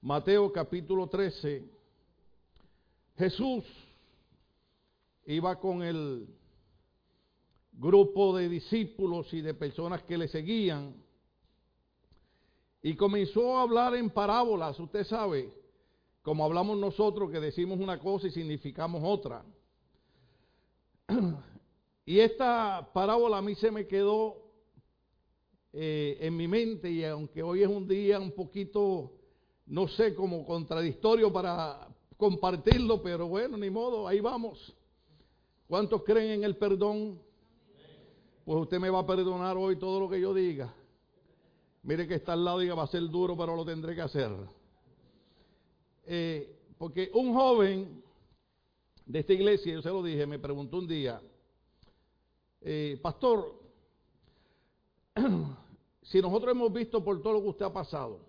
Mateo capítulo 13. Jesús iba con el grupo de discípulos y de personas que le seguían y comenzó a hablar en parábolas, usted sabe, como hablamos nosotros que decimos una cosa y significamos otra. Y esta parábola a mí se me quedó eh, en mi mente y aunque hoy es un día un poquito, no sé, como contradictorio para compartirlo, pero bueno, ni modo, ahí vamos. ¿Cuántos creen en el perdón? Pues usted me va a perdonar hoy todo lo que yo diga. Mire que está al lado y diga, va a ser duro, pero lo tendré que hacer. Eh, porque un joven de esta iglesia, yo se lo dije, me preguntó un día, eh, pastor, si nosotros hemos visto por todo lo que usted ha pasado,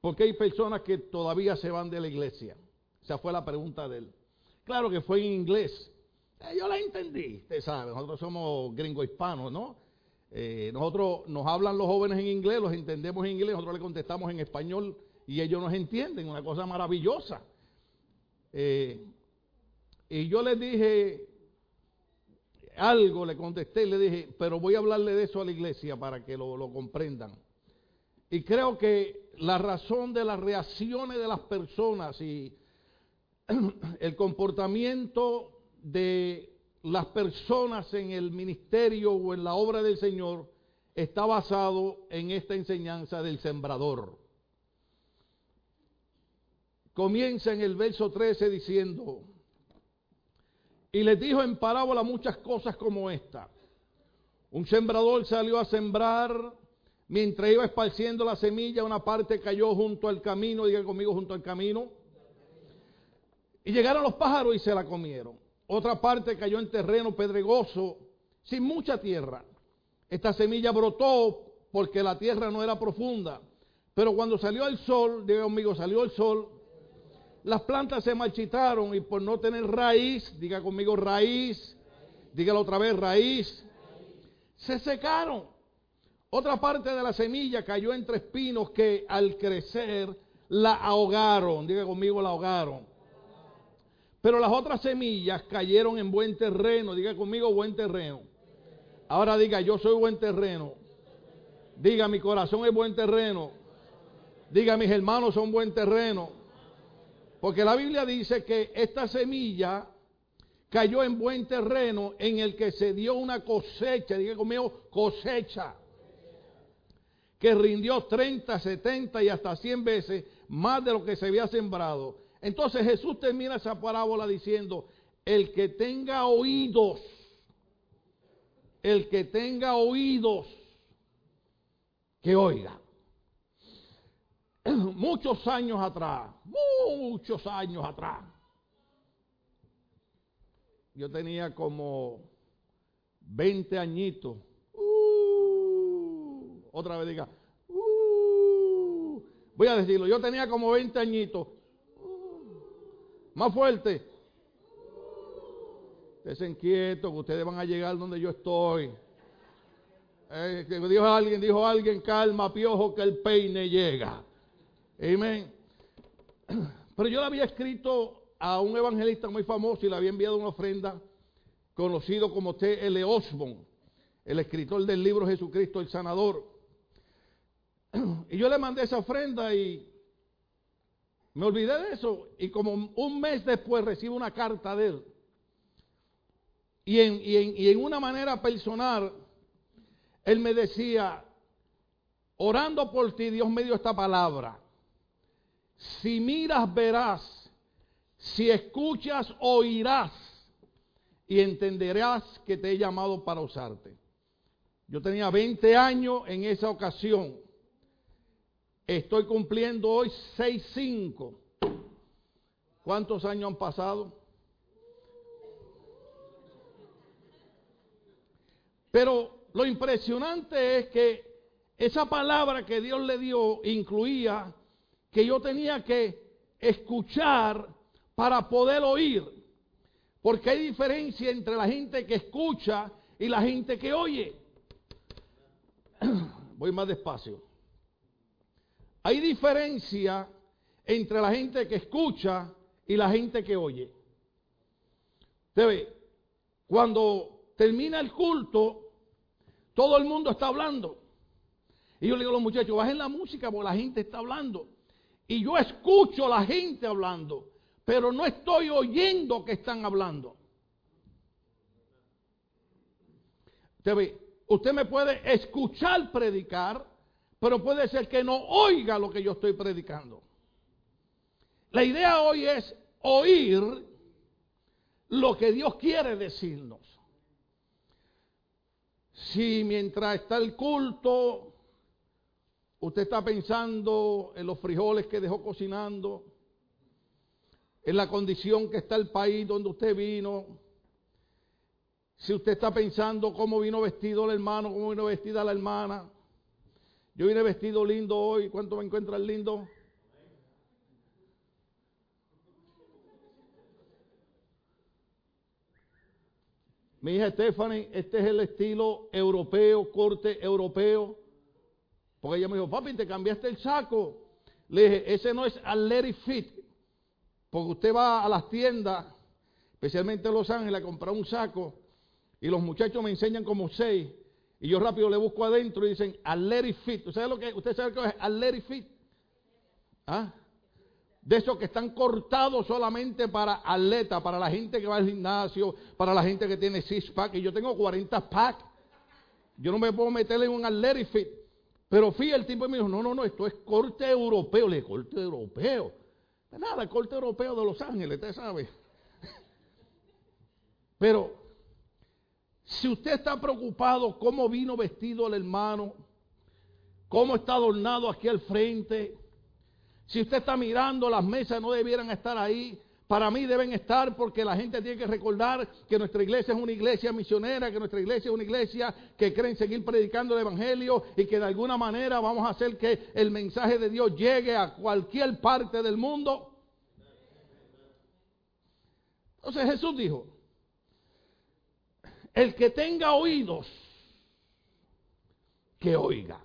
¿por qué hay personas que todavía se van de la iglesia? Esa fue la pregunta de él. Claro que fue en inglés. Eh, yo la entendí, usted sabe, nosotros somos gringo hispanos, ¿no? Eh, nosotros nos hablan los jóvenes en inglés, los entendemos en inglés, nosotros le contestamos en español y ellos nos entienden, una cosa maravillosa. y yo les dije, algo le contesté y le dije, pero voy a hablarle de eso a la iglesia para que lo, comprendan. Y creo que la razón de las reacciones de las personas y el comportamiento de las personas en el ministerio o en la obra del Señor está basado en esta enseñanza del sembrador. Comienza en el verso 13 diciendo, y les dijo en parábola muchas cosas como esta. Un sembrador salió a sembrar, mientras iba esparciendo la semilla, una parte cayó junto al camino, diga conmigo junto al camino. Y llegaron los pájaros y se la comieron. Otra parte cayó en terreno pedregoso, sin mucha tierra. Esta semilla brotó porque la tierra no era profunda. Pero cuando salió el sol, diga conmigo, salió el sol, las plantas se marchitaron y por no tener raíz, diga conmigo raíz, dígalo otra vez raíz, se secaron. Otra parte de la semilla cayó entre espinos que al crecer la ahogaron, diga conmigo la ahogaron. Pero las otras semillas cayeron en buen terreno, diga conmigo buen terreno. Ahora diga, yo soy buen terreno. Diga, mi corazón es buen terreno. Diga, mis hermanos son buen terreno. Porque la Biblia dice que esta semilla cayó en buen terreno en el que se dio una cosecha, diga conmigo, cosecha, que rindió 30, 70 y hasta 100 veces más de lo que se había sembrado. Entonces Jesús termina esa parábola diciendo, el que tenga oídos, el que tenga oídos, que oiga. muchos años atrás, muchos años atrás, yo tenía como 20 añitos. Uh, otra vez diga, uh, voy a decirlo, yo tenía como 20 añitos. Uh, más fuerte. Estén inquietos que ustedes van a llegar donde yo estoy. Eh, dijo alguien, dijo alguien, calma, piojo, que el peine llega. Amén. Pero yo le había escrito a un evangelista muy famoso y le había enviado una ofrenda conocido como T.L. Osborne, el escritor del libro Jesucristo el Sanador. Y yo le mandé esa ofrenda y me olvidé de eso. Y como un mes después recibo una carta de él. Y en, y en una manera personal, él me decía, orando por ti, Dios me dio esta palabra. Si miras, verás. Si escuchas, oirás. Y entenderás que te he llamado para usarte. Yo tenía 20 años en esa ocasión. Estoy cumpliendo hoy 6-5. ¿Cuántos años han pasado? Pero lo impresionante es que esa palabra que Dios le dio incluía que yo tenía que escuchar para poder oír. Porque hay diferencia entre la gente que escucha y la gente que oye. Voy más despacio. hay diferencia entre la gente que escucha y la gente que oye. Usted ve, cuando termina el culto, todo el mundo está hablando. Y yo le digo a los muchachos, bajen la música porque la gente está hablando. Y yo escucho a la gente hablando, pero no estoy oyendo que están hablando. Usted usted me puede escuchar predicar, pero puede ser que no oiga lo que yo estoy predicando. La idea hoy es oír lo que Dios quiere decirnos. Si mientras está el culto, usted está pensando en los frijoles que dejó cocinando, en la condición que está el país donde usted vino, si usted está pensando cómo vino vestido el hermano, cómo vino vestida la hermana, yo vine vestido lindo hoy. ¿Cuánto me encuentran lindo? Mi hija Stephanie, este es el estilo europeo, corte europeo. Porque ella me dijo, papi, te cambiaste el saco. Le dije, ese no es athletic fit. Porque usted va a las tiendas, especialmente en Los Ángeles, a comprar un saco. Y los muchachos me enseñan como seis. Y yo rápido le busco adentro y dicen athletic fit. ¿Usted sabe lo que, usted sabe qué es athletic fit? ¿Ah? De esos que están cortados solamente para atleta, para la gente que va al gimnasio, para la gente que tiene six pack. Y yo tengo 40 pack. Yo no me puedo meterle en un athletic fit. Pero fui el tipo y me dijo, no, no, no, esto es corte europeo. Le corte europeo. Nada, corte europeo de Los Ángeles, usted sabe. Pero si usted está preocupado cómo vino vestido el hermano, cómo está adornado aquí al frente, si usted está mirando las mesas no debieran estar ahí, para mí deben estar porque la gente tiene que recordar que nuestra iglesia es una iglesia misionera, que nuestra iglesia es una iglesia que cree en seguir predicando el Evangelio y que de alguna manera vamos a hacer que el mensaje de Dios llegue a cualquier parte del mundo. Entonces Jesús dijo, el que tenga oídos, que oiga.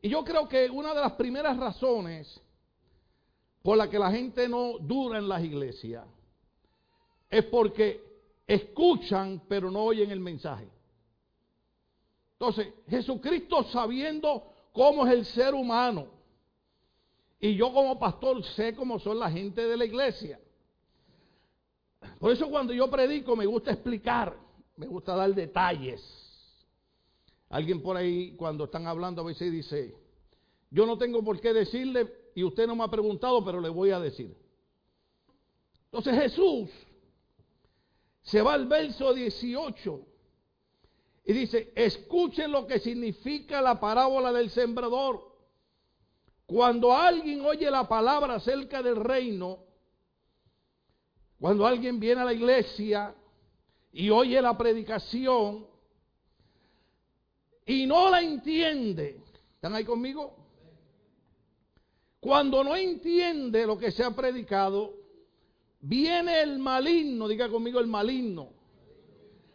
Y yo creo que una de las primeras razones por la que la gente no dura en las iglesias es porque escuchan pero no oyen el mensaje. Entonces, Jesucristo sabiendo cómo es el ser humano, y yo como pastor sé cómo son la gente de la iglesia. Por eso cuando yo predico me gusta explicar, me gusta dar detalles. Alguien por ahí cuando están hablando a veces dice, yo no tengo por qué decirle y usted no me ha preguntado, pero le voy a decir. Entonces Jesús se va al verso 18 y dice, escuchen lo que significa la parábola del sembrador. Cuando alguien oye la palabra acerca del reino, cuando alguien viene a la iglesia y oye la predicación y no la entiende, ¿están ahí conmigo? Cuando no entiende lo que se ha predicado, viene el maligno, diga conmigo el maligno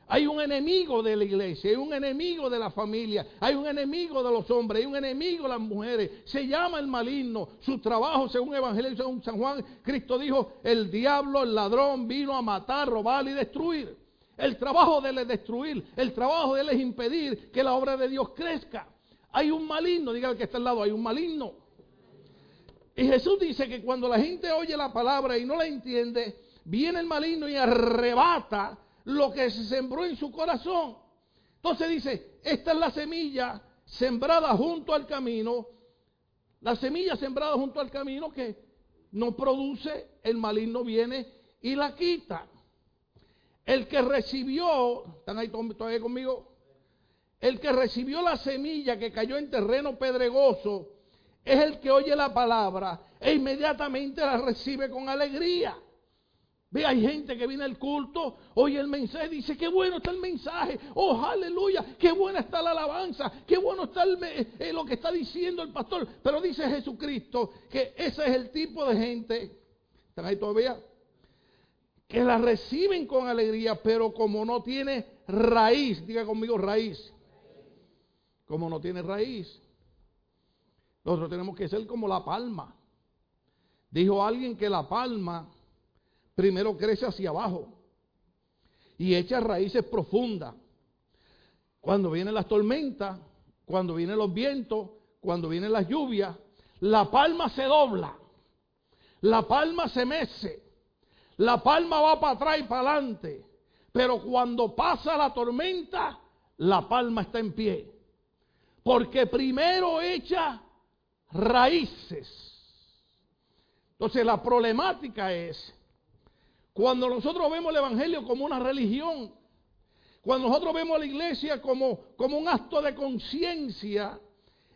hay un enemigo de la iglesia, hay un enemigo de la familia, hay un enemigo de los hombres, hay un enemigo de las mujeres. Se llama el maligno. Su trabajo, según Evangelio, según San Juan, Cristo dijo, el diablo, el ladrón, vino a matar, robar y destruir. El trabajo de él es destruir, el trabajo de él es impedir que la obra de Dios crezca. Hay un maligno, diga el que está al lado, hay un maligno. Y Jesús dice que cuando la gente oye la palabra y no la entiende, viene el maligno y arrebata lo que se sembró en su corazón. Entonces dice, esta es la semilla sembrada junto al camino, la semilla sembrada junto al camino que no produce, el maligno viene y la quita. El que recibió, ¿están ahí todavía conmigo? El que recibió la semilla que cayó en terreno pedregoso es el que oye la palabra e inmediatamente la recibe con alegría. Ve, hay gente que viene al culto, oye el mensaje, dice, qué bueno está el mensaje, oh, aleluya, qué buena está la alabanza, qué bueno está eh, lo que está diciendo el pastor. Pero dice Jesucristo que ese es el tipo de gente, ¿están ahí todavía? Que la reciben con alegría, pero como no tiene raíz, diga conmigo raíz, como no tiene raíz, Nosotros tenemos que ser como la palma. Dijo alguien que la palma primero crece hacia abajo y echa raíces profundas. Cuando vienen las tormentas, cuando vienen los vientos, cuando vienen las lluvias, la palma se dobla, la palma se mece, la palma va para atrás y para adelante, pero cuando pasa la tormenta, la palma está en pie. Porque primero echa raíces. Entonces la problemática es, cuando nosotros vemos el Evangelio como una religión, cuando nosotros vemos a la iglesia como, como un acto de conciencia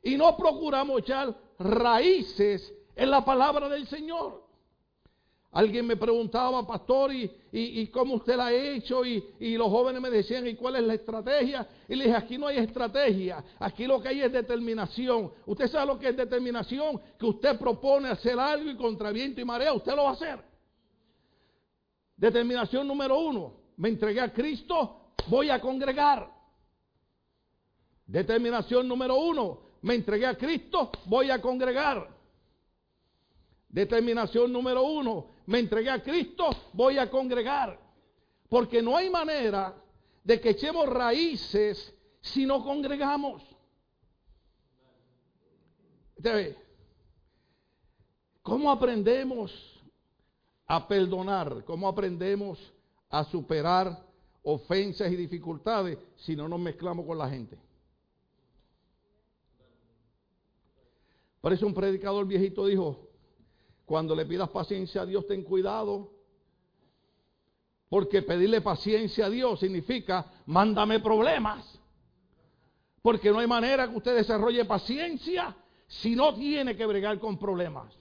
y no procuramos echar raíces en la palabra del Señor. Alguien me preguntaba, pastor, ¿y, y, cómo usted la ha hecho? Y, y, los jóvenes me decían, ¿y cuál es la estrategia? Y le dije, aquí no hay estrategia, aquí lo que hay es determinación. ¿Usted sabe lo que es determinación? Que usted propone hacer algo y contra viento y marea, usted lo va a hacer. Determinación número uno, me entregué a Cristo, voy a congregar. Determinación número uno, me entregué a Cristo, voy a congregar. Determinación número uno, me entregué a Cristo, voy a congregar. Porque no hay manera de que echemos raíces si no congregamos. ¿Cómo aprendemos a perdonar? ¿Cómo aprendemos a superar ofensas y dificultades si no nos mezclamos con la gente? Por eso un predicador viejito dijo, cuando le pidas paciencia a Dios, ten cuidado. Porque pedirle paciencia a Dios significa, mándame problemas. Porque no hay manera que usted desarrolle paciencia si no tiene que bregar con problemas.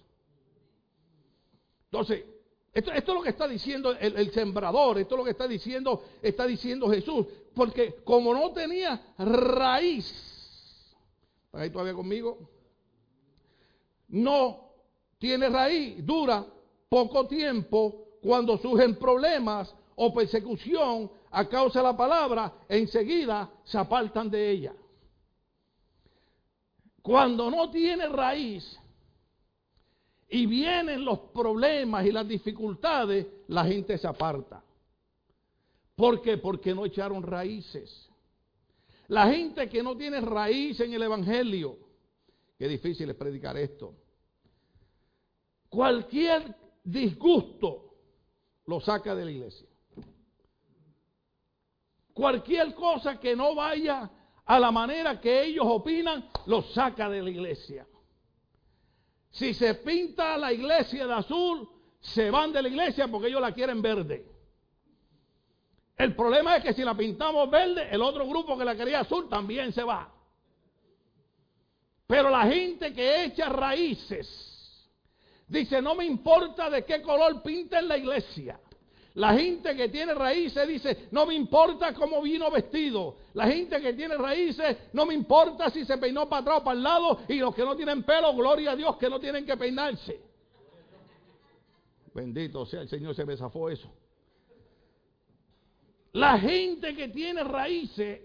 Entonces, esto, es lo que está diciendo el, el, sembrador, esto es lo que está diciendo, está diciendo Jesús. Porque como no tenía raíz, ¿está ahí todavía conmigo? No tiene raíz, dura poco tiempo cuando surgen problemas o persecución a causa de la palabra, enseguida se apartan de ella. Cuando no tiene raíz y vienen los problemas y las dificultades, la gente se aparta. ¿Por qué? Porque no echaron raíces. La gente que no tiene raíz en el Evangelio, qué difícil es predicar esto cualquier disgusto lo saca de la iglesia. Cualquier cosa que no vaya a la manera que ellos opinan, lo saca de la iglesia. Si se pinta la iglesia de azul, se van de la iglesia porque ellos la quieren verde. El problema es que si la pintamos verde, el otro grupo que la quería azul también se va. Pero la gente que echa raíces, Dice, no me importa de qué color pinten la iglesia. La gente que tiene raíces dice, no me importa cómo vino vestido. La gente que tiene raíces, no me importa si se peinó para atrás o para el lado. Y los que no tienen pelo, gloria a Dios que no tienen que peinarse. Bendito sea el Señor, se me zafó eso. La gente que tiene raíces,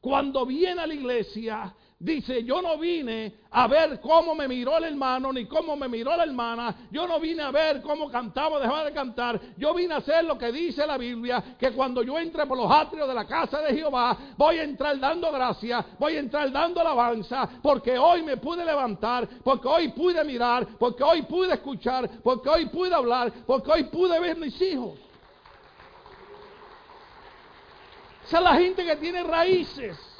cuando viene a la iglesia, Dice, yo no vine a ver cómo me miró el hermano ni cómo me miró la hermana. Yo no vine a ver cómo cantaba dejaba de cantar. Yo vine a hacer lo que dice la Biblia, que cuando yo entre por los atrios de la casa de Jehová, voy a entrar dando gracias, voy a entrar dando alabanza, porque hoy me pude levantar, porque hoy pude mirar, porque hoy pude escuchar, porque hoy pude hablar, porque hoy pude ver mis hijos. Esa es la gente que tiene raíces.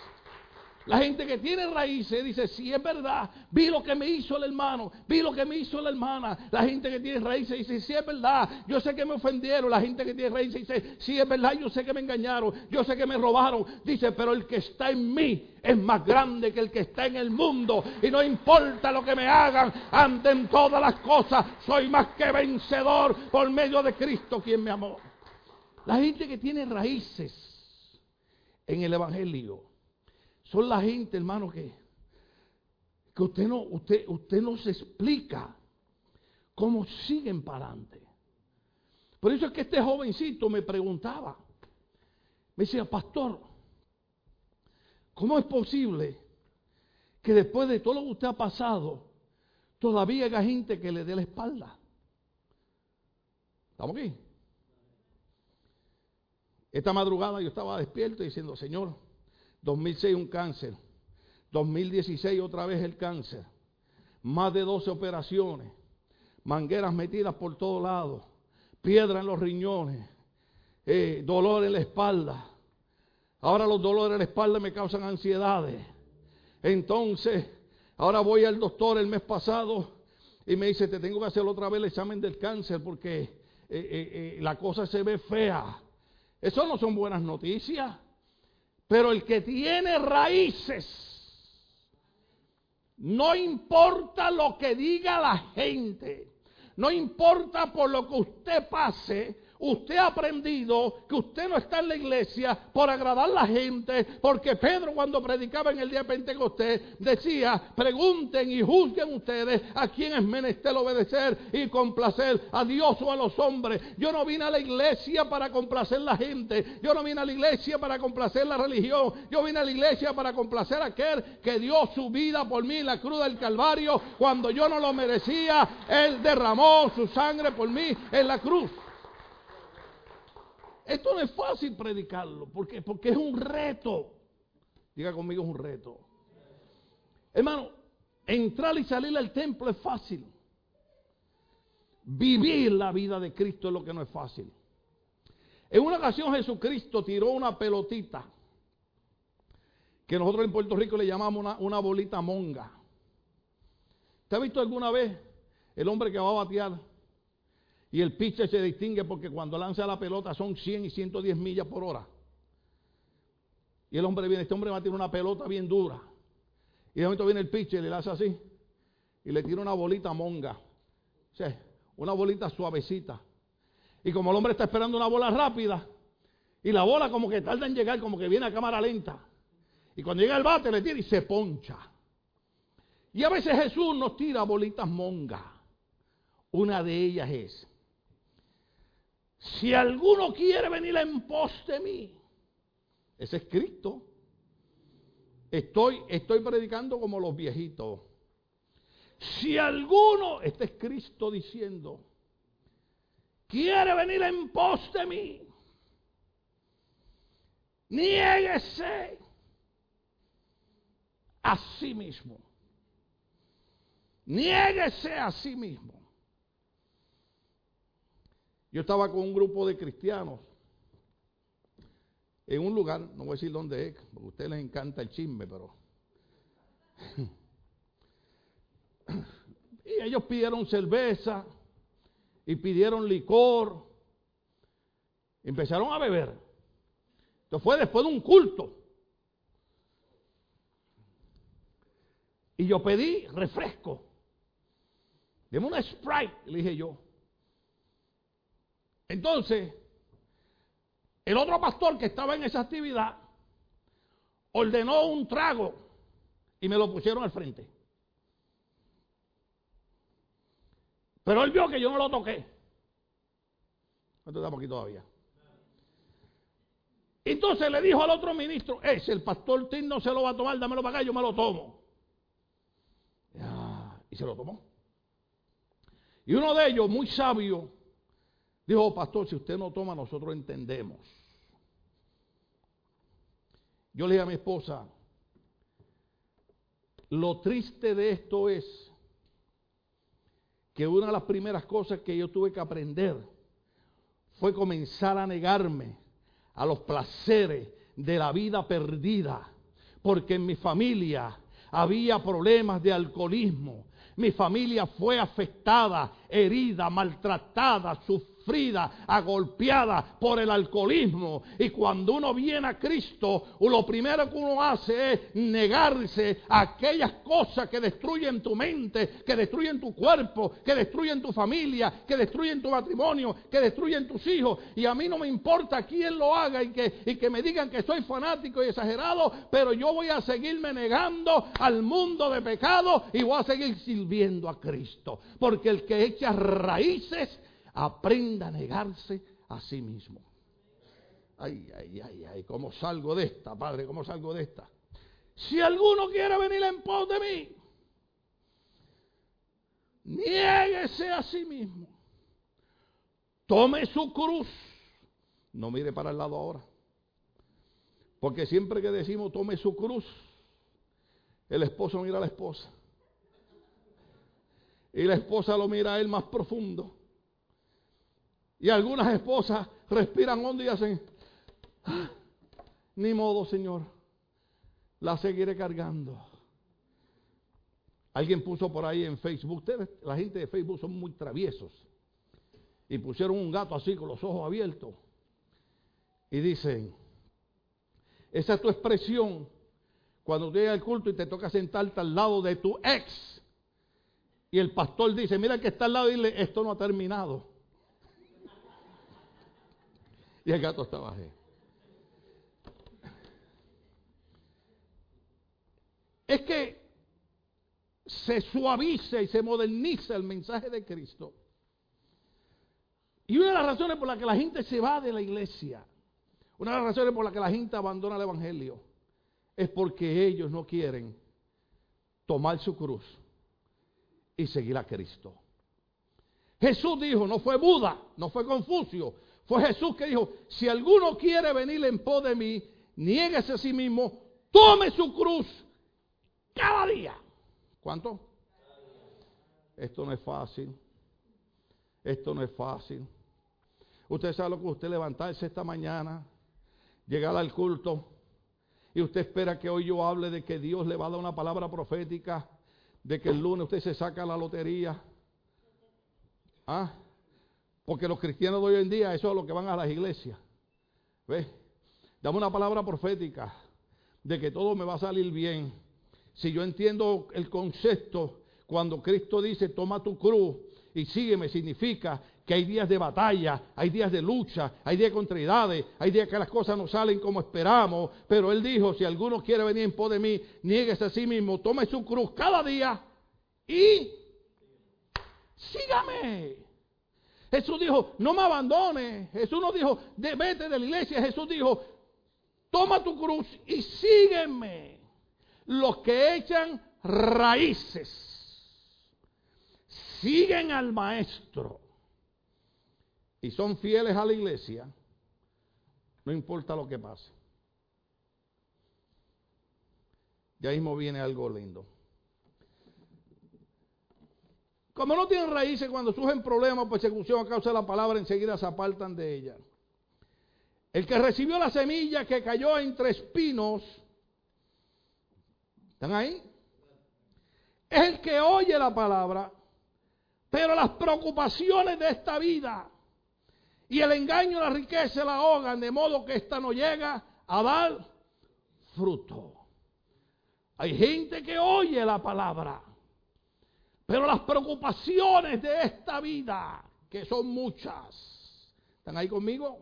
La gente que tiene raíces dice, sí es verdad, vi lo que me hizo el hermano, vi lo que me hizo la hermana. La gente que tiene raíces dice, sí es verdad, yo sé que me ofendieron. La gente que tiene raíces dice, sí es verdad, yo sé que me engañaron, yo sé que me robaron. Dice, pero el que está en mí es más grande que el que está en el mundo. Y no importa lo que me hagan, anden todas las cosas, soy más que vencedor por medio de Cristo quien me amó. La gente que tiene raíces en el Evangelio son la gente, hermano, que, que usted, no, usted, usted no se explica cómo siguen para adelante. Por eso es que este jovencito me preguntaba, me decía, pastor, ¿cómo es posible que después de todo lo que usted ha pasado, todavía hay gente que le dé la espalda. ¿Estamos aquí? Esta madrugada yo estaba despierto diciendo, Señor, 2006 un cáncer, 2016 otra vez el cáncer, más de 12 operaciones, mangueras metidas por todos lados, piedra en los riñones, eh, dolor en la espalda. Ahora los dolores en la espalda me causan ansiedades. Entonces, ahora voy al doctor el mes pasado y me dice, te tengo que hacer otra vez el examen del cáncer porque eh, eh, la cosa se ve fea. Eso no son buenas noticias. Pero el que tiene raíces, no importa lo que diga la gente, no importa por lo que usted pase, Usted ha aprendido que usted no está en la iglesia por agradar a la gente, porque Pedro cuando predicaba en el día de Pentecostés decía, pregunten y juzguen ustedes a quién es menester obedecer y complacer, a Dios o a los hombres. Yo no vine a la iglesia para complacer a la gente, yo no vine a la iglesia para complacer la religión, yo vine a la iglesia para complacer a aquel que dio su vida por mí en la cruz del Calvario cuando yo no lo merecía, Él derramó su sangre por mí en la cruz. Esto no es fácil predicarlo, porque porque es un reto. Diga conmigo, es un reto. Hermano, entrar y salir al templo es fácil. Vivir la vida de Cristo es lo que no es fácil. En una ocasión Jesucristo tiró una pelotita que nosotros en Puerto Rico le llamamos una, una bolita monga. ¿Te ha visto alguna vez el hombre que va a batear? Y el pitcher se distingue porque cuando lanza la pelota son 100 y 110 millas por hora. Y el hombre viene, este hombre va a tirar una pelota bien dura. Y de momento viene el pitcher le hace así. Y le tira una bolita monga. O sea, una bolita suavecita. Y como el hombre está esperando una bola rápida, y la bola como que tarda en llegar, como que viene a cámara lenta. Y cuando llega el bate le tira y se poncha. Y a veces Jesús nos tira bolitas monga. Una de ellas es, si alguno quiere venir en pos de mí, ese es Cristo. Estoy, estoy predicando como los viejitos. Si alguno, este es Cristo diciendo, quiere venir en pos de mí, niéguese a sí mismo. Niéguese a sí mismo. Yo estaba con un grupo de cristianos en un lugar, no voy a decir dónde es, porque a ustedes les encanta el chisme, pero... y ellos pidieron cerveza y pidieron licor. Empezaron a beber. Esto fue después de un culto. Y yo pedí refresco. Deme una Sprite, le dije yo. Entonces, el otro pastor que estaba en esa actividad ordenó un trago y me lo pusieron al frente. Pero él vio que yo no lo toqué. ¿Cuánto estamos aquí todavía? Entonces le dijo al otro ministro, es el pastor Tim no se lo va a tomar, dámelo para acá, yo me lo tomo. y se lo tomó. Y uno de ellos, muy sabio, Dijo, oh, pastor, si usted no toma, nosotros entendemos. Yo le dije a mi esposa, lo triste de esto es que una de las primeras cosas que yo tuve que aprender fue comenzar a negarme a los placeres de la vida perdida, porque en mi familia había problemas de alcoholismo, mi familia fue afectada, herida, maltratada, sufrida sufrida, agolpeada por el alcoholismo. Y cuando uno viene a Cristo, lo primero que uno hace es negarse a aquellas cosas que destruyen tu mente, que destruyen tu cuerpo, que destruyen tu familia, que destruyen tu matrimonio, que destruyen tus hijos. Y a mí no me importa quién lo haga y que, y que me digan que soy fanático y exagerado, pero yo voy a seguirme negando al mundo de pecado y voy a seguir sirviendo a Cristo. Porque el que echa raíces aprenda a negarse a sí mismo. Ay, ay, ay, ay, ¿cómo salgo de esta, Padre? ¿Cómo salgo de esta? Si alguno quiere venir en pos de mí, niéguese a sí mismo. Tome su cruz. No mire para el lado ahora. Porque siempre que decimos tome su cruz, el esposo mira a la esposa. Y la esposa lo mira a él más profundo. Y algunas esposas respiran hondo y hacen, ah, ni modo, Señor, la seguiré cargando. Alguien puso por ahí en Facebook, ustedes, la gente de Facebook son muy traviesos. Y pusieron un gato así con los ojos abiertos. Y dicen, esa es tu expresión cuando llega al culto y te toca sentarte al lado de tu ex. Y el pastor dice, mira que está al lado y dile, esto no ha terminado. Y el gato estaba ahí. Es que se suaviza y se moderniza el mensaje de Cristo. Y una de las razones por las que la gente se va de la iglesia, una de las razones por las que la gente abandona el Evangelio, es porque ellos no quieren tomar su cruz y seguir a Cristo. Jesús dijo, no fue Buda, no fue Confucio, fue Jesús que dijo, si alguno quiere venir en pos de mí, niéguese a sí mismo, tome su cruz cada día ¿Cuánto? Esto no es fácil. Esto no es fácil. Usted sabe lo que usted levantarse esta mañana, llegar al culto, y usted espera que hoy yo hable de que Dios le va a dar una palabra profética, de que el lunes usted se saca la lotería. ¿Ah? Porque los cristianos de hoy en día, eso es lo que van a las iglesias. ¿Ves? Dame una palabra profética de que todo me va a salir bien si yo entiendo el concepto, cuando Cristo dice, toma tu cruz y sígueme, significa que hay días de batalla, hay días de lucha, hay días de contrariedades, hay días que las cosas no salen como esperamos, pero Él dijo, si alguno quiere venir en pos de mí, nieguese a sí mismo, tome su cruz cada día y sígame. Jesús dijo, no me abandones. Jesús no dijo, vete de la iglesia. Jesús dijo, toma tu cruz y sígueme los que echan raíces siguen al maestro y son fieles a la iglesia, no importa lo que pase. Ya mismo viene algo lindo. Como no tienen raíces, cuando surgen problemas o persecución a causa de la palabra, enseguida se apartan de ella. El que recibió la semilla que cayó entre espinos, ¿Están ahí? Es el que oye la palabra, pero las preocupaciones de esta vida y el engaño la riqueza la ahogan, de modo que ésta no llega a dar fruto. Hay gente que oye la palabra, pero las preocupaciones de esta vida, que son muchas, ¿están ahí conmigo?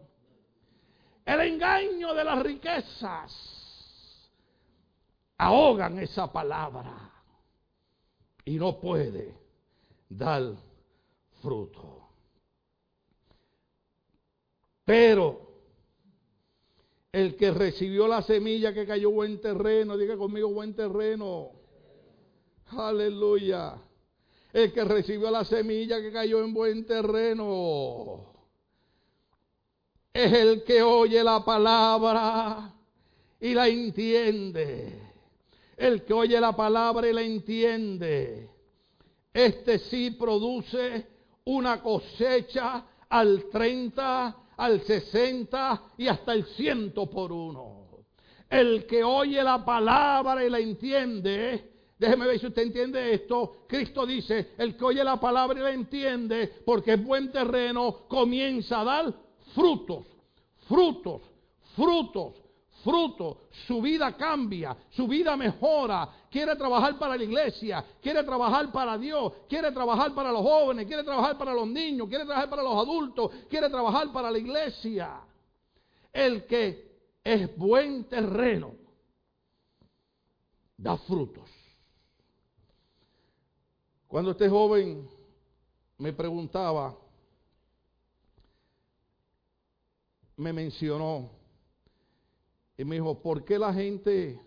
El engaño de las riquezas ahogan esa palabra y no puede dar fruto. Pero el que recibió la semilla que cayó buen terreno, diga conmigo buen terreno. Aleluya. El que recibió la semilla que cayó en buen terreno es el que oye la palabra y la entiende. El que oye la palabra y la entiende, este sí produce una cosecha al 30, al 60 y hasta el ciento por uno. El que oye la palabra y la entiende, déjeme ver si usted entiende esto. Cristo dice, el que oye la palabra y la entiende, porque es buen terreno, comienza a dar frutos, frutos, frutos, fruto, su vida cambia, su vida mejora, quiere trabajar para la iglesia, quiere trabajar para Dios, quiere trabajar para los jóvenes, quiere trabajar para los niños, quiere trabajar para los adultos, quiere trabajar para la iglesia. El que es buen terreno da frutos. Cuando este joven me preguntaba, me mencionó, y me dijo, ¿por qué la gente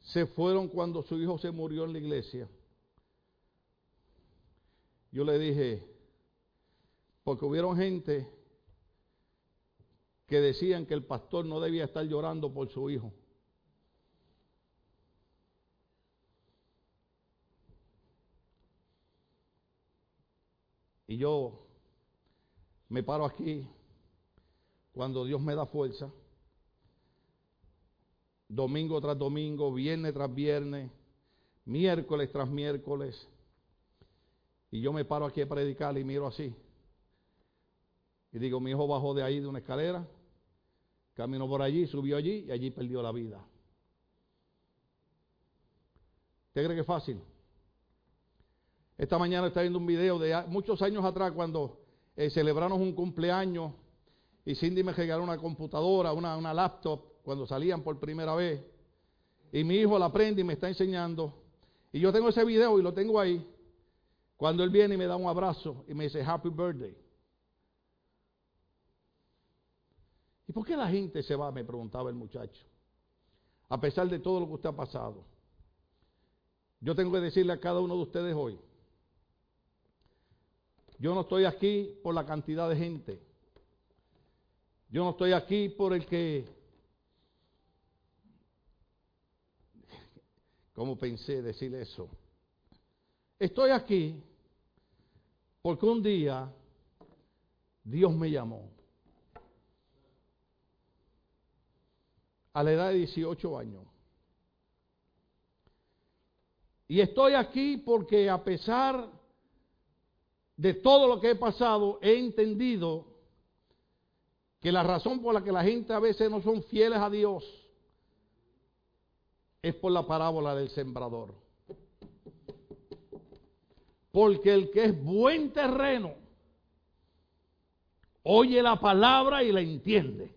se fueron cuando su hijo se murió en la iglesia? yo le dije, porque hubieron gente que decían que el pastor no debía estar llorando por su hijo. Y yo me paro aquí cuando Dios me da fuerza, domingo tras domingo, viernes tras viernes, miércoles tras miércoles, y yo me paro aquí a predicar y miro así. Y digo, mi hijo bajó de ahí de una escalera, caminó por allí, subió allí y allí perdió la vida. ¿Usted cree que es fácil? Esta mañana está viendo un video de muchos años atrás cuando eh, celebramos un cumpleaños y Cindy me regaló una computadora, una, una laptop, cuando salían por primera vez. Y mi hijo la prende y me está enseñando. Y yo tengo ese video y lo tengo ahí. Cuando él viene y me da un abrazo y me dice Happy Birthday. ¿Y por qué la gente se va? Me preguntaba el muchacho. A pesar de todo lo que usted ha pasado. Yo tengo que decirle a cada uno de ustedes hoy. Yo no estoy aquí por la cantidad de gente. Yo no estoy aquí por el que... ¿Cómo pensé decir eso? Estoy aquí porque un día Dios me llamó. A la edad de 18 años. Y estoy aquí porque a pesar de todo lo que he pasado, he entendido que la razón por la que la gente a veces no son fieles a Dios es por la parábola del sembrador. Porque el que es buen terreno, oye la palabra y la entiende.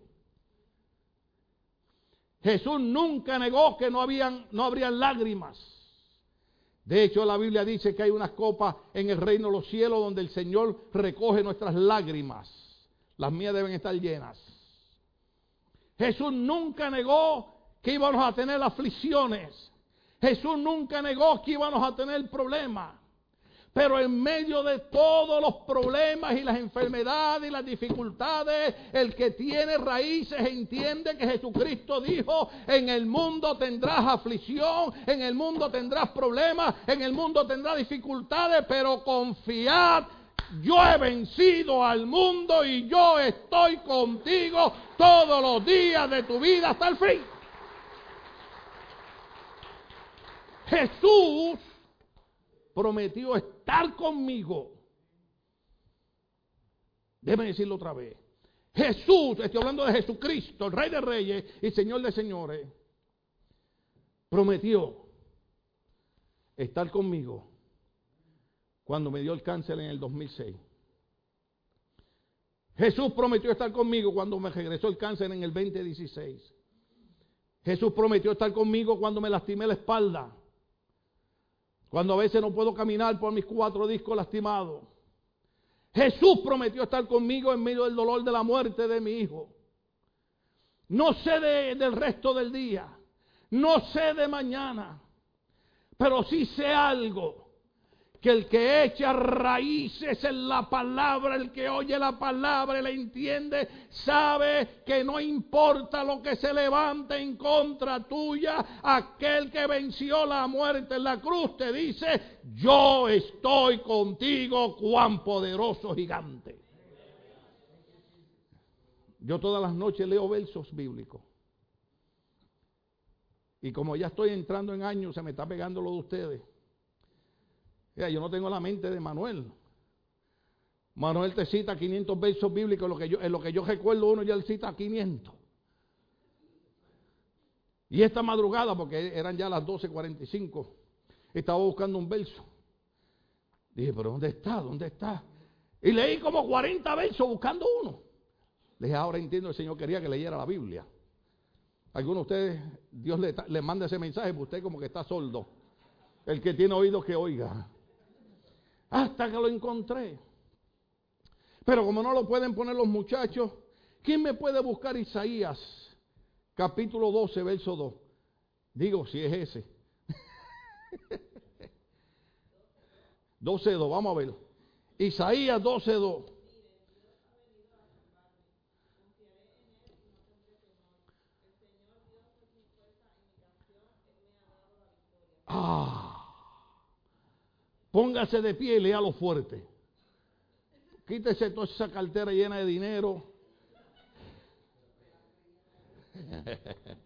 Jesús nunca negó que no, habían, no habrían lágrimas. De hecho, la Biblia dice que hay unas copas en el reino de los cielos donde el Señor recoge nuestras lágrimas. Las mías deben estar llenas. Jesús nunca negó que íbamos a tener aflicciones. Jesús nunca negó que íbamos a tener problemas. Pero en medio de todos los problemas y las enfermedades y las dificultades, el que tiene raíces entiende que Jesucristo dijo, en el mundo tendrás aflicción, en el mundo tendrás problemas, en el mundo tendrás dificultades, pero confiad, yo he vencido al mundo y yo estoy contigo todos los días de tu vida hasta el fin. Jesús prometió estar conmigo. Déjeme decirlo otra vez. Jesús, estoy hablando de Jesucristo, el Rey de Reyes y Señor de Señores, prometió estar conmigo cuando me dio el cáncer en el 2006. Jesús prometió estar conmigo cuando me regresó el cáncer en el 2016. Jesús prometió estar conmigo cuando me lastimé la espalda. Cuando a veces no puedo caminar por mis cuatro discos lastimados. Jesús prometió estar conmigo en medio del dolor de la muerte de mi hijo. No sé del resto del día. No sé de mañana. Pero sí sé algo que el que echa raíces en la palabra, el que oye la palabra y la entiende, sabe que no importa lo que se levante en contra tuya, aquel que venció la muerte en la cruz te dice, yo estoy contigo, cuán poderoso gigante. Yo todas las noches leo versos bíblicos. Y como ya estoy entrando en años, se me está pegando lo de ustedes yo no tengo la mente de Manuel. Manuel te cita 500 versos bíblicos, en lo que yo, lo que yo recuerdo uno ya él cita 500. Y esta madrugada, porque eran ya las 12.45, estaba buscando un verso. Dije, pero ¿dónde está? ¿Dónde está? Y leí como 40 versos buscando uno. Le dije, ahora entiendo, el Señor quería que leyera la Biblia. Algunos de ustedes, Dios le, le manda ese mensaje, pero usted como que está sordo. El que tiene oídos que oiga hasta que lo encontré. Pero como no lo pueden poner los muchachos, ¿quién me puede buscar Isaías? Capítulo 12, verso 2. Digo, si es ese. 12, 2, vamos a ver. Isaías 12.2. Ah. Póngase de pie y léalo fuerte. Quítese toda esa cartera llena de dinero.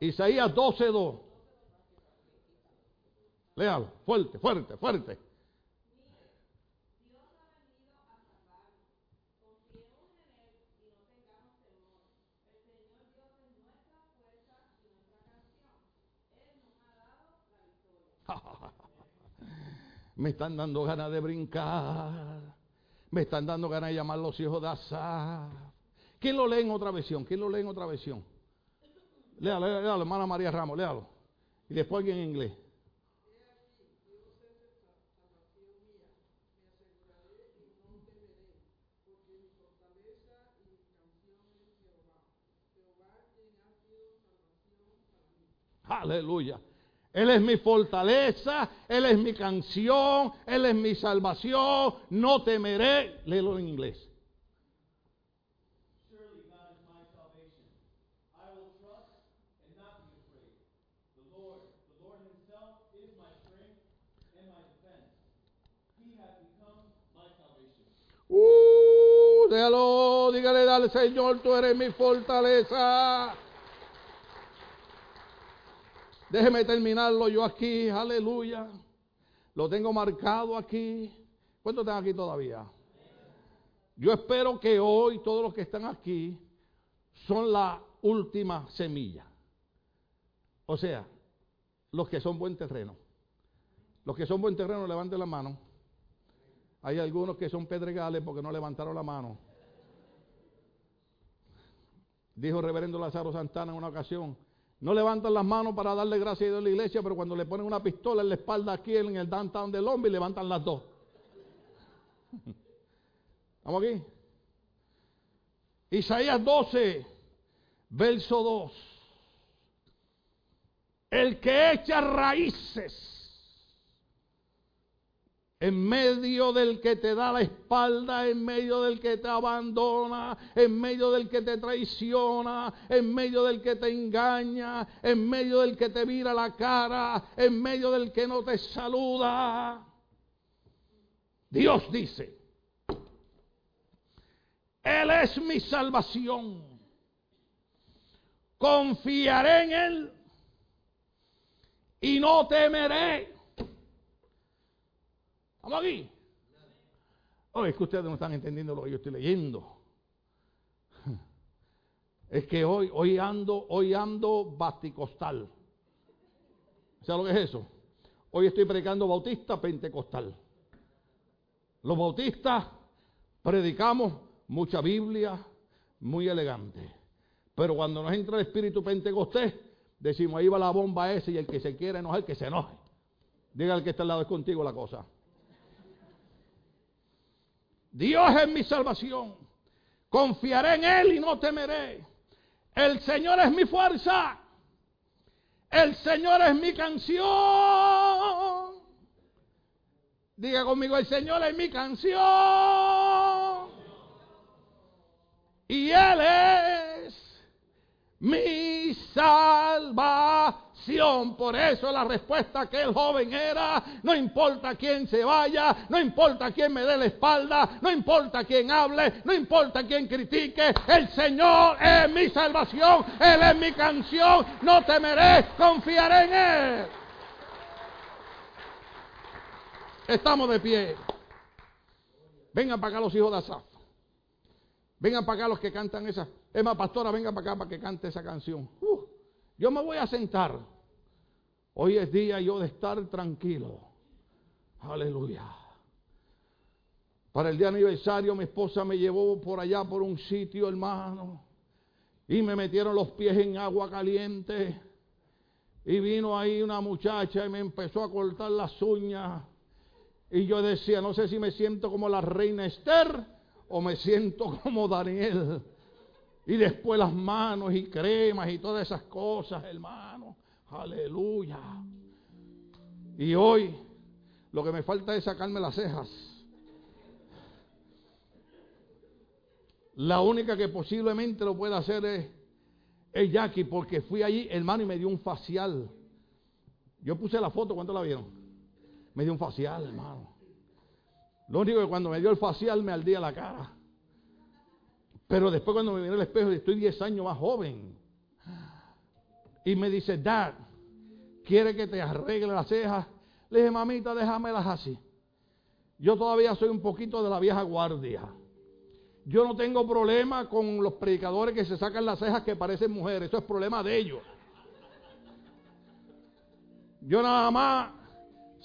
Isaías 12.2. Léalo, fuerte, fuerte, fuerte. Me están dando ganas de brincar. Me están dando ganas de llamar los hijos de Asa. ¿Quién lo lee en otra versión? ¿Quién lo lee en otra versión? Léalo, léalo, hermana María Ramos, léalo. Y después en inglés. Aleluya. Él es mi fortaleza, Él es mi canción, Él es mi salvación, no temeré. Léelo en inglés. Uh, déjalo, dígale al Señor, tú eres mi fortaleza. Déjeme terminarlo yo aquí, aleluya. Lo tengo marcado aquí. ¿Cuánto tengo aquí todavía? Yo espero que hoy todos los que están aquí son la última semilla. O sea, los que son buen terreno. Los que son buen terreno, levanten la mano. Hay algunos que son pedregales porque no levantaron la mano. Dijo el reverendo Lázaro Santana en una ocasión, no levantan las manos para darle gracias a Dios a la iglesia, pero cuando le ponen una pistola en la espalda aquí en el downtown del hombre, levantan las dos. ¿Estamos aquí? Isaías 12, verso 2. El que echa raíces en medio del que te da la espalda, en medio del que te abandona, en medio del que te traiciona, en medio del que te engaña, en medio del que te vira la cara, en medio del que no te saluda. Dios dice, Él es mi salvación. Confiaré en Él y no temeré. ¿Estamos aquí? Oh, es que ustedes no están entendiendo lo que yo estoy leyendo. Es que hoy, hoy ando, hoy ando basticostal. ¿Sabes lo que es eso? Hoy estoy predicando bautista pentecostal. Los bautistas predicamos mucha Biblia, muy elegante. Pero cuando nos entra el espíritu pentecostés, decimos, ahí va la bomba esa y el que se quiere enojar, que se enoje. Diga al que está al lado es contigo la cosa. Dios es mi salvación. Confiaré en Él y no temeré. El Señor es mi fuerza. El Señor es mi canción. Diga conmigo, el Señor es mi canción. Y Él es mi salvación. Por eso la respuesta que el joven era, no importa quién se vaya, no importa quién me dé la espalda, no importa quién hable, no importa quién critique, el Señor es mi salvación, Él es mi canción, no temeré, confiaré en Él. Estamos de pie. Vengan para acá los hijos de Asaf. Vengan para acá los que cantan esa. Es más, pastora, venga para acá para que cante esa canción. Uh, yo me voy a sentar. Hoy es día yo de estar tranquilo. Aleluya. Para el día aniversario mi esposa me llevó por allá por un sitio, hermano, y me metieron los pies en agua caliente. Y vino ahí una muchacha y me empezó a cortar las uñas. Y yo decía, no sé si me siento como la reina Esther o me siento como Daniel. Y después las manos y cremas y todas esas cosas, hermano. Aleluya. Y hoy lo que me falta es sacarme las cejas. La única que posiblemente lo pueda hacer es, es Jackie, porque fui allí, hermano, y me dio un facial. Yo puse la foto, ¿cuánto la vieron? Me dio un facial, hermano. Lo único que cuando me dio el facial me ardía la cara. Pero después cuando me miré el espejo, estoy 10 años más joven. Y me dice, Dad, ¿quiere que te arregle las cejas? Le dije, mamita, déjamelas así. Yo todavía soy un poquito de la vieja guardia. Yo no tengo problema con los predicadores que se sacan las cejas que parecen mujeres. Eso es problema de ellos. Yo nada más,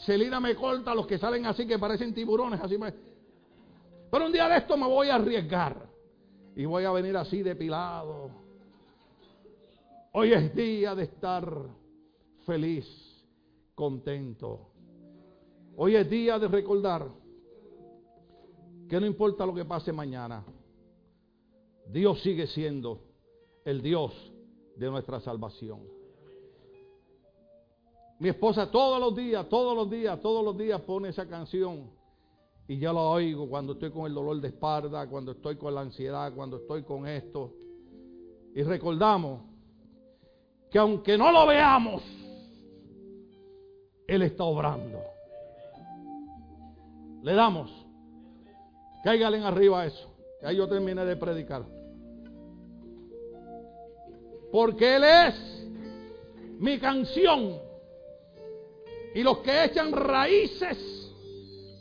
Celina me corta los que salen así que parecen tiburones. Así me... Pero un día de esto me voy a arriesgar. Y voy a venir así depilado. Hoy es día de estar feliz, contento. Hoy es día de recordar que no importa lo que pase mañana, Dios sigue siendo el Dios de nuestra salvación. Mi esposa todos los días, todos los días, todos los días pone esa canción y ya la oigo cuando estoy con el dolor de espalda, cuando estoy con la ansiedad, cuando estoy con esto. Y recordamos que aunque no lo veamos, Él está obrando. Le damos. Cáigale en arriba eso. Ahí yo terminé de predicar. Porque Él es mi canción. Y los que echan raíces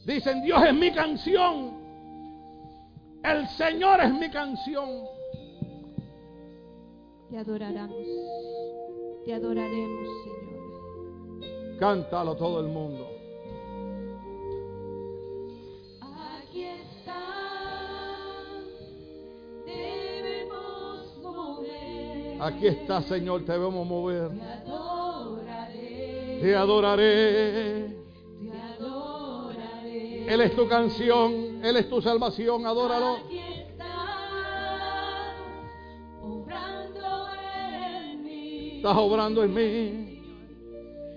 dicen, Dios es mi canción. El Señor es mi canción. Te adoraremos. Te adoraremos, Señor. Cántalo todo el mundo. Aquí está, Señor, te vemos mover. Te adoraré. Te adoraré. Él es tu canción, Él es tu salvación, adóralo. Aquí Estás obrando en mí.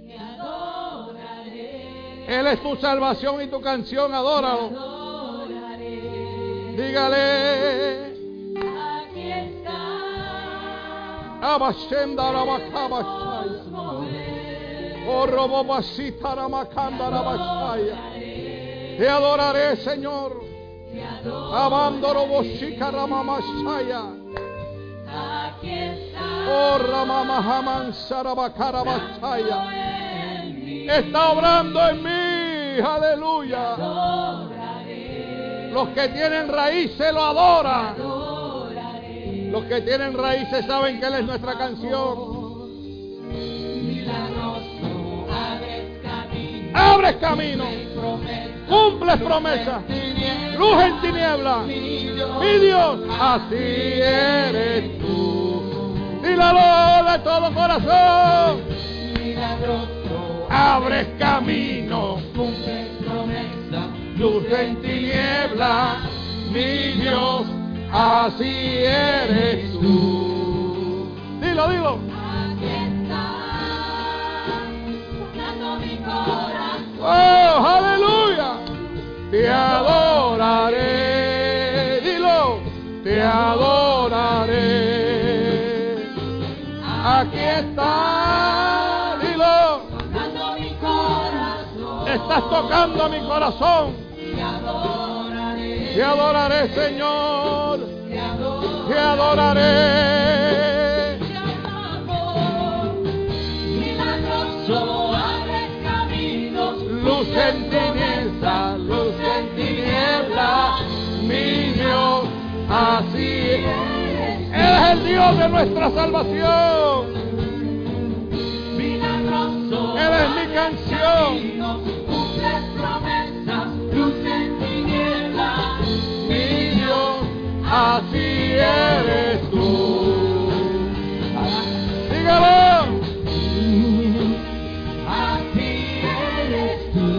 Te adoraré. Él es tu salvación y tu canción, adóralo. Te adoraré. Dígale. Abashenda Rabakabashaya. Oh Robobashita Ramakanda Rabashaya. Te adoraré, Señor. Abando Roboshika Ramamashaya. Oh. Está obrando en mí. Aleluya. Los que tienen raíces lo adoran. Los que tienen raíces saben que Él es nuestra canción. Abres camino. Cumples promesa. Luz en tiniebla. Mi Dios, así eres tú. Dilo de todo corazón. Abres camino. Cumples promesa. Luz en tiniebla. Mi Dios, así eres tú. Dilo, dilo. Aquí está, mi corazón. Oh, aleluya. Te adoraré. Dilo, te adoraré. Aquí está, dilo. Tocando mi corazón. Estás tocando mi corazón. Te adoraré, Señor. Te adoraré. Luz en tiniebla, luz en tiniebla, mi Dios, así es. El Dios de nuestra salvación. Él es mi canción. así eres tú. Dígalo. Así eres tú.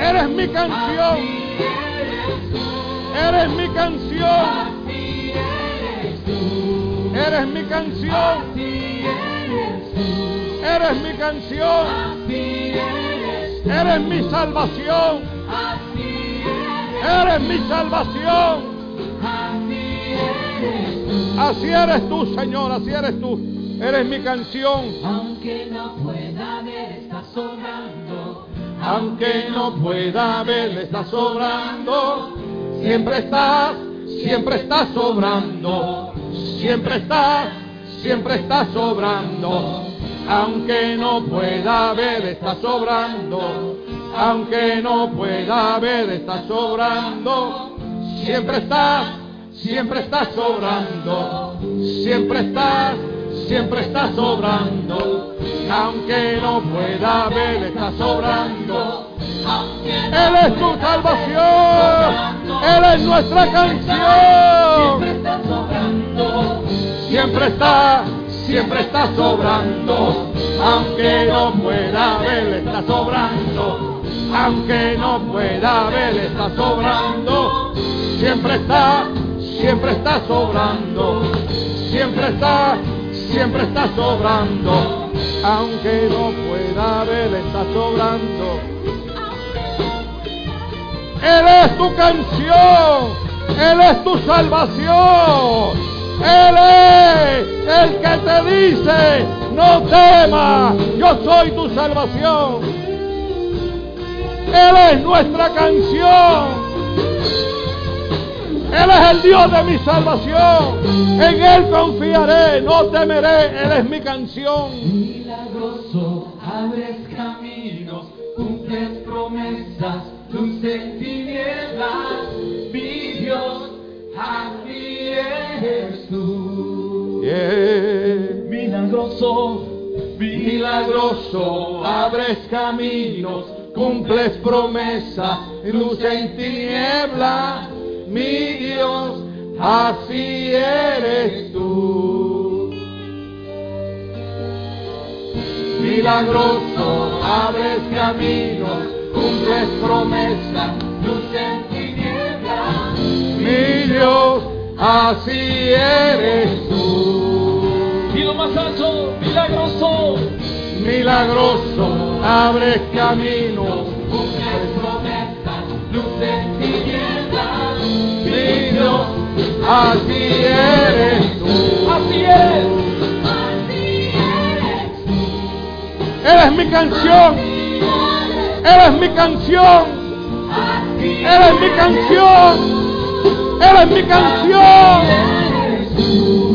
Eres mi canción. Eres mi canción. Eres mi canción. Eres mi canción. Eres mi salvación. Eres mi salvación. Así eres tú, Señor. Así eres tú. Eres mi canción. aunque no pueda ver, está sobrando. Aunque no pueda ver, está sobrando. Siempre estás, siempre estás sobrando. Siempre estás, siempre estás sobrando. Aunque no pueda ver, está sobrando. Aunque no pueda ver, está sobrando. Siempre estás, siempre estás sobrando. Siempre estás, siempre estás sobrando. Aunque no pueda ver, está sobrando. Él es tu salvación. Él es nuestra canción. Siempre está sobrando, Siempre está, siempre está sobrando. Aunque no pueda ver, está sobrando. Aunque no pueda ver, está sobrando. Siempre está, siempre está sobrando. Siempre está, siempre está sobrando. Aunque no pueda ver, está sobrando. Él es tu canción. Él es tu salvación. Él es el que te dice, no temas, yo soy tu salvación. Él es nuestra canción. Él es el Dios de mi salvación. En Él confiaré, no temeré. Él es mi canción. milagroso, abres caminos, cumples promesas, luz en tinieblas, mi Dios, así eres tú. Yeah. Milagroso, Milagroso, abres caminos, cumples promesas, luz en tiniebla, mi Dios, así eres tú. Milagroso, abres caminos, cumples promesas, luz en tinieblas, mi Dios, así eres tú. y lo más alto, milagroso, Milagroso, abres caminos, cumples promesas, luz en tinieblas, mi Dios, así eres tú. así es. Eres mi canción, eres mi canción, eres mi canción, eres mi canción,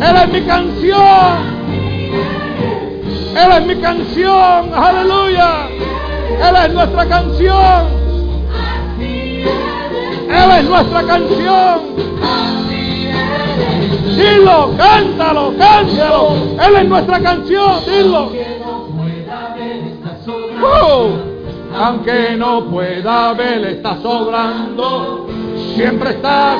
eres mi canción, eres mi canción, aleluya, Él es nuestra canción, Él es nuestra canción. Dilo, cántalo, cántalo. Él es nuestra canción, dilo. Oh, aunque no pueda ver, está sobrando. Siempre estás,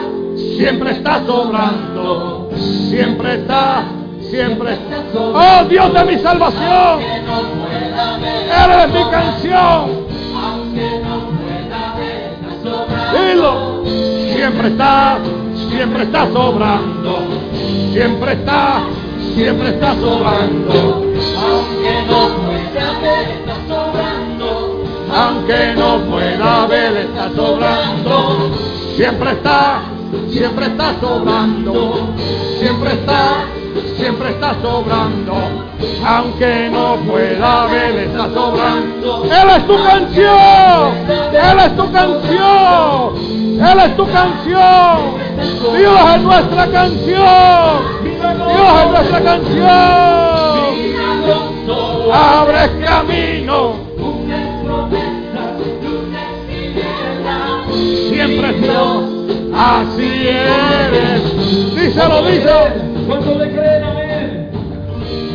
siempre está sobrando. Siempre está, siempre está. Oh Dios de mi salvación. Eres mi canción. Dilo. Siempre está, siempre está sobrando. Siempre está, siempre está sobrando. Aunque no pueda ver, está sobrando. Aunque no pueda ver, está sobrando. Siempre está, siempre está sobrando. Siempre está, siempre está sobrando. Aunque no pueda ver, está sobrando. Él es tu canción. Él es tu canción. Él es tu canción. Dios es nuestra canción. Dios es nuestra canción. Abre camino. Siempre Dios, así eres. Díselo, díselo. ¿Cuánto le creen a ver?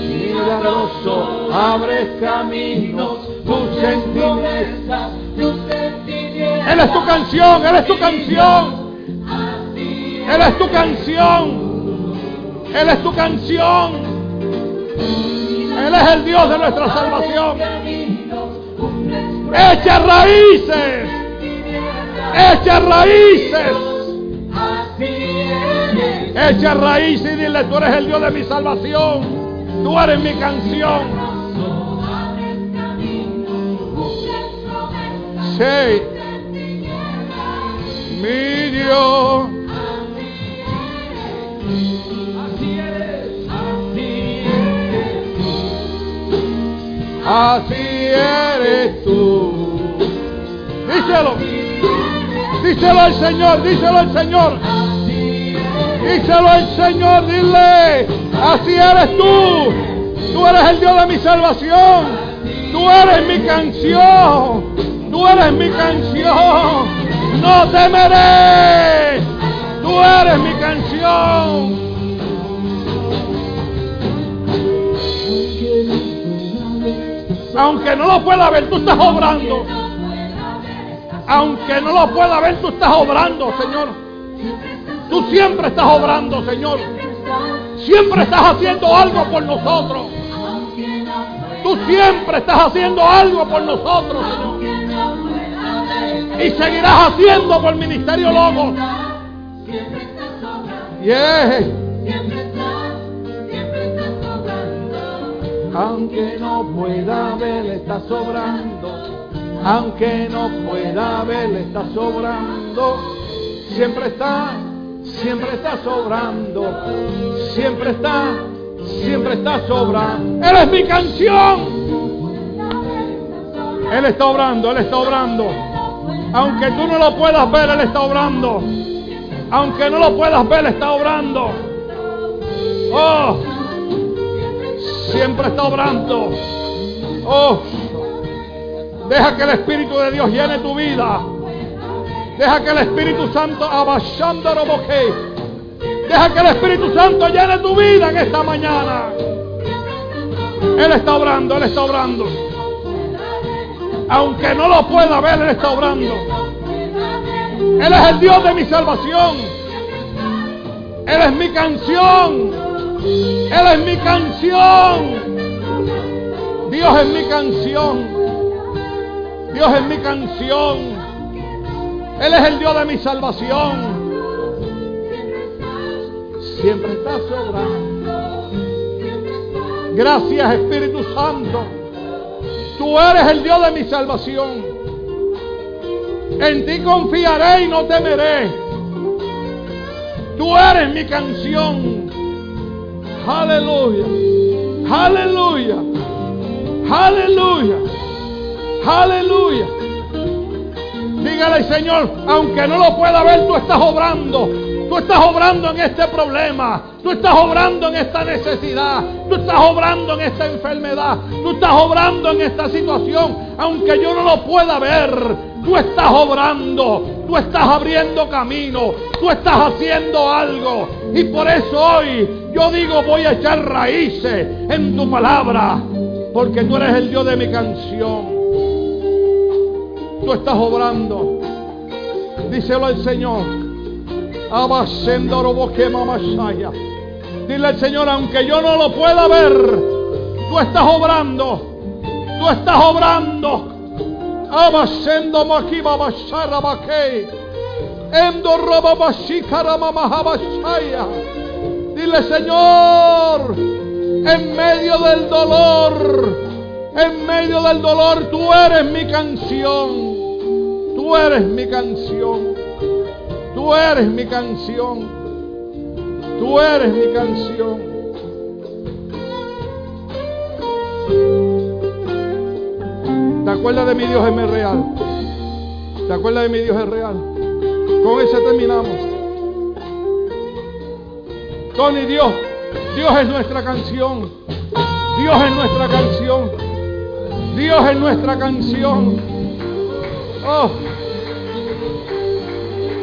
Milagroso, abres caminos, tus sentimientos. Promesas, luz en tinieblas. Él es tu canción, Él es tu canción, Él es tu canción, Él es tu canción. Él es el Dios de nuestra salvación. Echa raíces, echa raíces, así eres. echa raíces y dile, tú eres el Dios de mi salvación. Tú eres mi canción. Sí. Mi Dios. Así eres tú. Díselo. Díselo al Señor, díselo al Señor. Díselo al Señor, dile. Así eres tú. Tú eres el Dios de mi salvación. Tú eres mi canción. Tú eres mi canción. No temeré. Tú eres mi canción. Aunque no lo pueda ver, tú estás obrando. Aunque no lo pueda ver, tú estás obrando, Señor. Tú siempre estás obrando, Señor. Siempre estás haciendo algo por nosotros. Tú siempre estás haciendo algo por nosotros, Señor. Y seguirás haciendo por el Ministerio Logos. Yeah. Aunque no pueda ver, está sobrando. Aunque no pueda ver, está sobrando. Siempre está, siempre está sobrando. Siempre está, siempre está sobrando. Él es mi canción. Él está obrando, Él está obrando. Aunque tú no lo puedas ver, Él está obrando. Aunque no lo puedas ver, está obrando. Oh, siempre está obrando. Oh, deja que el Espíritu de Dios llene tu vida. Deja que el Espíritu Santo Deja que el Espíritu Santo llene tu vida en esta mañana. Él está obrando, Él está obrando. Aunque no lo pueda ver, Él está obrando. Él es el Dios de mi salvación. Él es mi canción. Él es mi canción. Dios es mi canción. Dios es mi canción. Él es el Dios de mi salvación. Siempre está sobrando. Gracias Espíritu Santo. Tú eres el Dios de mi salvación. En ti confiaré y no temeré. Tú eres mi canción. Aleluya. Aleluya. Aleluya. Aleluya. Dígale, Señor, aunque no lo pueda ver, tú estás obrando. Tú estás obrando en este problema. Tú estás obrando en esta necesidad. Tú estás obrando en esta enfermedad. Tú estás obrando en esta situación. Aunque yo no lo pueda ver. Tú estás obrando. Tú estás abriendo camino. Tú estás haciendo algo. Y por eso hoy yo digo voy a echar raíces en tu palabra. Porque tú eres el Dios de mi canción. Tú estás obrando. Díselo al Señor. Dile al Señor, aunque yo no lo pueda ver, tú estás obrando. Tú estás obrando. Abasendo makiba bashara bakei. Endo roba bashikara mamahabashaya. Dile, Señor, en medio del dolor, en medio del dolor, tú eres mi canción. Tú eres mi canción. Tú eres mi canción. Tú eres mi canción. ¿Te acuerdas de mi Dios es real? ¿Te acuerdas de mi Dios es real? Con ese terminamos. Tony Dios, Dios es nuestra canción. Dios es nuestra canción. Dios es nuestra canción. Oh.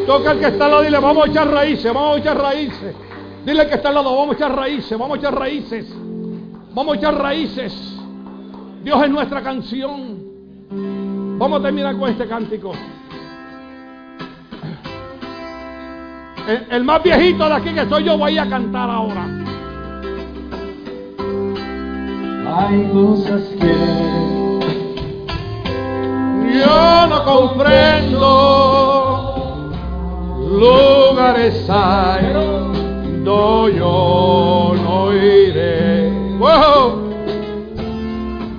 Toca al que está al lado, dile, vamos a echar raíces, vamos a echar raíces. Dile al que está al lado, vamos a echar raíces, vamos a echar raíces. Vamos a echar raíces. Dios es nuestra canción. Vamos a terminar con este cántico. El, el más viejito de aquí que soy yo voy a cantar ahora. Hay cosas que Yo no comprendo lugares hay donde yo no iré.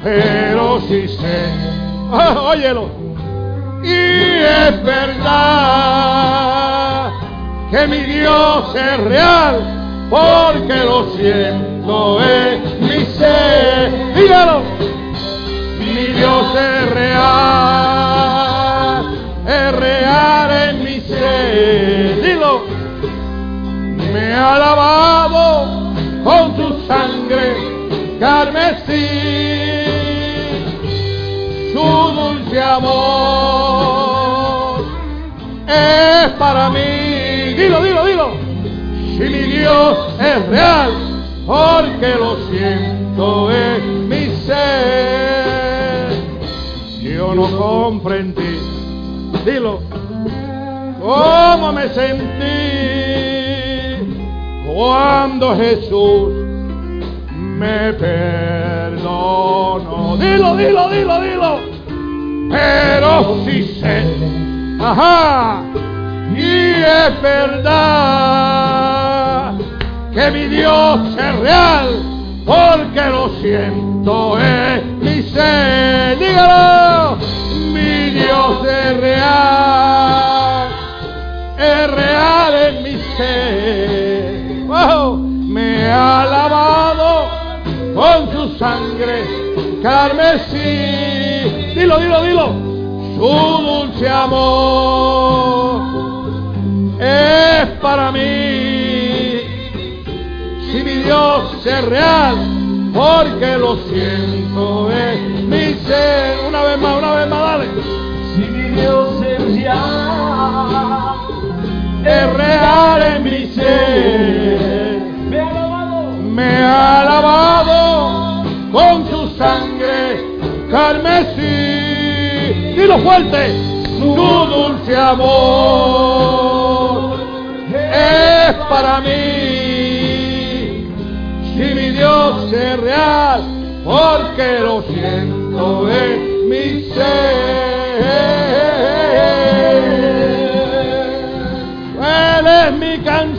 Pero si sé, ah, óyelo, Y es verdad que mi Dios es real, porque lo siento en mi ser. Dígalo. Mi Dios es real, Lavado con su sangre carmesí su dulce amor es para mí. Dilo, dilo, dilo. Si mi Dios es real, porque lo siento en mi ser. Yo no comprendí, dilo, cómo me sentí cuando Jesús me perdonó. Dilo, dilo, dilo, dilo. Pero si sé, ajá, y es verdad que mi Dios es real, porque lo siento en mi ser. Dígalo, mi Dios es real, Dilo, dilo. Su dulce amor es para mí. Si mi Dios es real, porque lo siento en mi ser. Una vez más, una vez más, dale. Si mi Dios es real, Es real en mi ser. me ha lavado me ha lavado con su sangre carmesí. Dilo fuerte, su dulce amor es para mí. Si mi Dios es real, porque lo siento en mi ser. Él es mi canción.